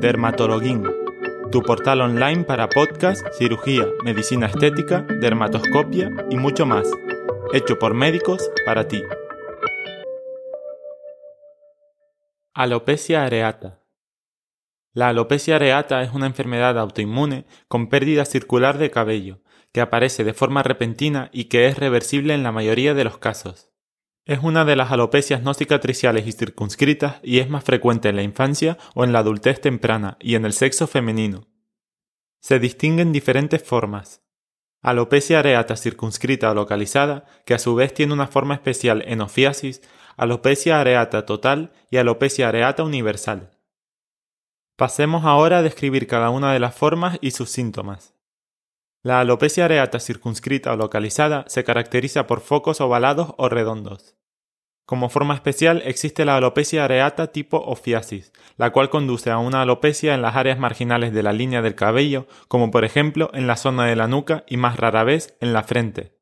Dermatologín, tu portal online para podcast, cirugía, medicina estética, dermatoscopia y mucho más, hecho por médicos para ti. Alopecia areata. La alopecia areata es una enfermedad autoinmune con pérdida circular de cabello, que aparece de forma repentina y que es reversible en la mayoría de los casos. Es una de las alopecias no cicatriciales y circunscritas y es más frecuente en la infancia o en la adultez temprana y en el sexo femenino. Se distinguen diferentes formas. Alopecia areata circunscrita o localizada, que a su vez tiene una forma especial en ofiasis, alopecia areata total y alopecia areata universal. Pasemos ahora a describir cada una de las formas y sus síntomas. La alopecia areata circunscrita o localizada se caracteriza por focos ovalados o redondos. Como forma especial existe la alopecia areata tipo ofiasis, la cual conduce a una alopecia en las áreas marginales de la línea del cabello, como por ejemplo en la zona de la nuca y más rara vez en la frente.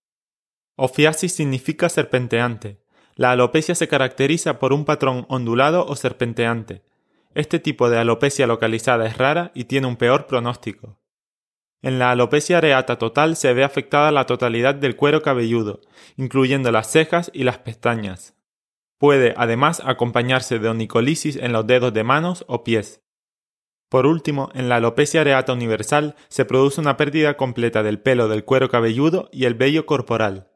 Ofiasis significa serpenteante. La alopecia se caracteriza por un patrón ondulado o serpenteante. Este tipo de alopecia localizada es rara y tiene un peor pronóstico. En la alopecia areata total se ve afectada la totalidad del cuero cabelludo, incluyendo las cejas y las pestañas. Puede además acompañarse de onicolisis en los dedos de manos o pies. Por último, en la alopecia areata universal se produce una pérdida completa del pelo del cuero cabelludo y el vello corporal.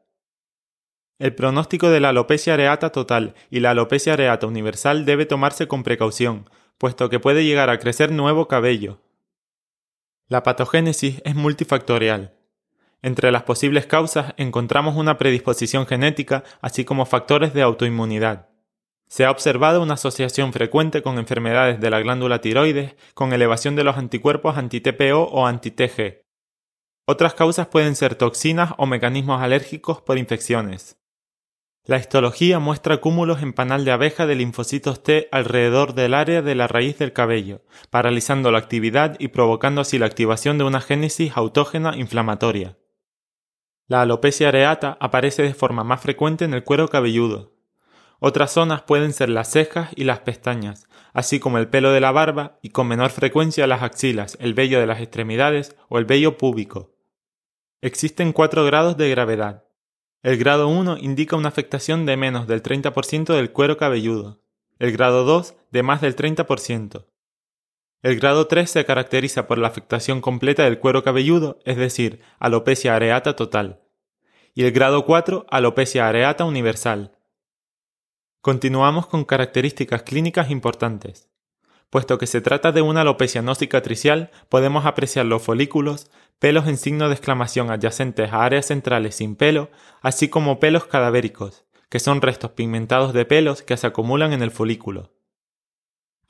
El pronóstico de la alopecia areata total y la alopecia areata universal debe tomarse con precaución, puesto que puede llegar a crecer nuevo cabello. La patogénesis es multifactorial. Entre las posibles causas encontramos una predisposición genética, así como factores de autoinmunidad. Se ha observado una asociación frecuente con enfermedades de la glándula tiroides, con elevación de los anticuerpos anti-TPO o anti-TG. Otras causas pueden ser toxinas o mecanismos alérgicos por infecciones. La histología muestra cúmulos en panal de abeja de linfocitos T alrededor del área de la raíz del cabello, paralizando la actividad y provocando así la activación de una génesis autógena inflamatoria. La alopecia areata aparece de forma más frecuente en el cuero cabelludo. Otras zonas pueden ser las cejas y las pestañas, así como el pelo de la barba y con menor frecuencia las axilas, el vello de las extremidades o el vello púbico. Existen cuatro grados de gravedad. El grado 1 indica una afectación de menos del 30% del cuero cabelludo. El grado 2 de más del 30%. El grado 3 se caracteriza por la afectación completa del cuero cabelludo, es decir, alopecia areata total. Y el grado 4, alopecia areata universal. Continuamos con características clínicas importantes. Puesto que se trata de una alopecia no cicatricial, podemos apreciar los folículos, pelos en signo de exclamación adyacentes a áreas centrales sin pelo, así como pelos cadavéricos, que son restos pigmentados de pelos que se acumulan en el folículo.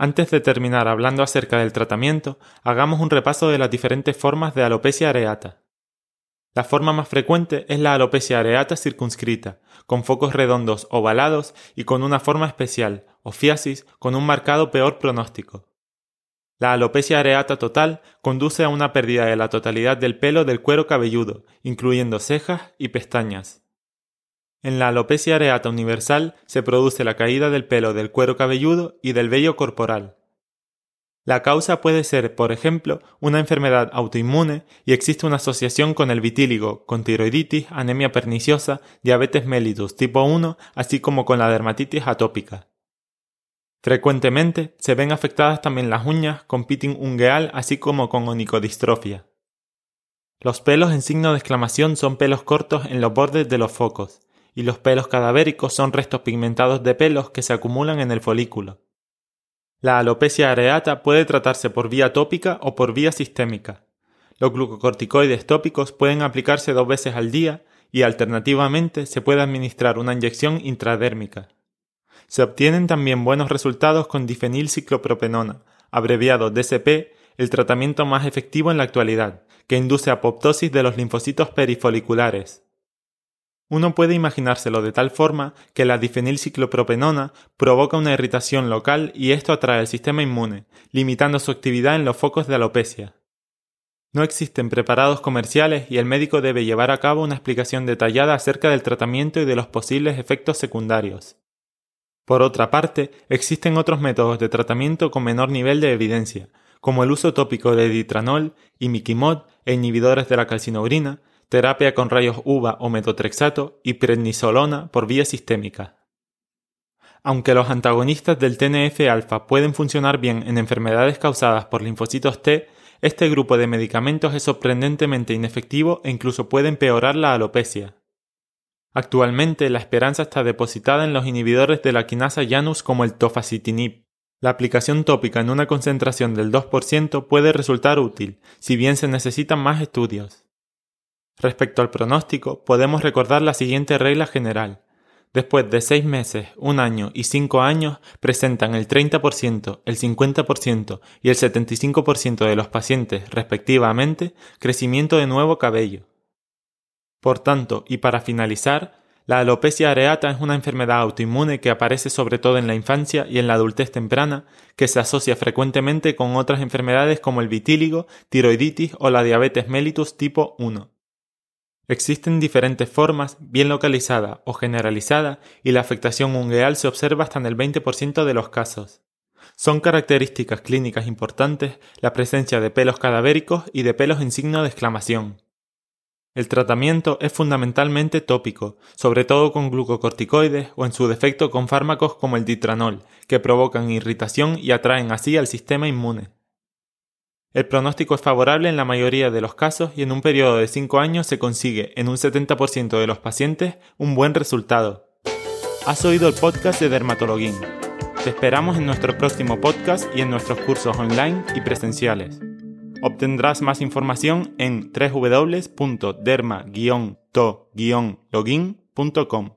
Antes de terminar hablando acerca del tratamiento, hagamos un repaso de las diferentes formas de alopecia areata. La forma más frecuente es la alopecia areata circunscrita, con focos redondos ovalados y con una forma especial, ofiasis, con un marcado peor pronóstico. La alopecia areata total conduce a una pérdida de la totalidad del pelo del cuero cabelludo, incluyendo cejas y pestañas. En la alopecia areata universal se produce la caída del pelo del cuero cabelludo y del vello corporal. La causa puede ser, por ejemplo, una enfermedad autoinmune y existe una asociación con el vitíligo, con tiroiditis, anemia perniciosa, diabetes mellitus tipo 1, así como con la dermatitis atópica. Frecuentemente se ven afectadas también las uñas con pitting ungueal así como con onicodistrofia. Los pelos en signo de exclamación son pelos cortos en los bordes de los focos, y los pelos cadavéricos son restos pigmentados de pelos que se acumulan en el folículo. La alopecia areata puede tratarse por vía tópica o por vía sistémica. Los glucocorticoides tópicos pueden aplicarse dos veces al día y alternativamente se puede administrar una inyección intradérmica. Se obtienen también buenos resultados con difenilciclopropenona, abreviado DCP, el tratamiento más efectivo en la actualidad, que induce apoptosis de los linfocitos perifoliculares. Uno puede imaginárselo de tal forma que la difenilciclopropenona provoca una irritación local y esto atrae al sistema inmune, limitando su actividad en los focos de alopecia. No existen preparados comerciales y el médico debe llevar a cabo una explicación detallada acerca del tratamiento y de los posibles efectos secundarios. Por otra parte, existen otros métodos de tratamiento con menor nivel de evidencia, como el uso tópico de ditranol, imiquimod e inhibidores de la calcinurina, terapia con rayos UVA o metotrexato y prednisolona por vía sistémica. Aunque los antagonistas del TNF-alfa pueden funcionar bien en enfermedades causadas por linfocitos T, este grupo de medicamentos es sorprendentemente inefectivo e incluso puede empeorar la alopecia. Actualmente la esperanza está depositada en los inhibidores de la quinasa Janus como el tofacitinib. La aplicación tópica en una concentración del 2% puede resultar útil, si bien se necesitan más estudios. Respecto al pronóstico, podemos recordar la siguiente regla general. Después de 6 meses, 1 año y 5 años, presentan el 30%, el 50% y el 75% de los pacientes, respectivamente, crecimiento de nuevo cabello. Por tanto, y para finalizar, la alopecia areata es una enfermedad autoinmune que aparece sobre todo en la infancia y en la adultez temprana, que se asocia frecuentemente con otras enfermedades como el vitíligo, tiroiditis o la diabetes mellitus tipo 1. Existen diferentes formas, bien localizada o generalizada, y la afectación ungueal se observa hasta en el 20% de los casos. Son características clínicas importantes la presencia de pelos cadavéricos y de pelos en signo de exclamación. El tratamiento es fundamentalmente tópico, sobre todo con glucocorticoides o en su defecto con fármacos como el ditranol, que provocan irritación y atraen así al sistema inmune. El pronóstico es favorable en la mayoría de los casos y en un periodo de 5 años se consigue en un 70% de los pacientes un buen resultado. Has oído el podcast de Dermatologuín. Te esperamos en nuestro próximo podcast y en nuestros cursos online y presenciales. Obtendrás más información en www.derma-to-login.com.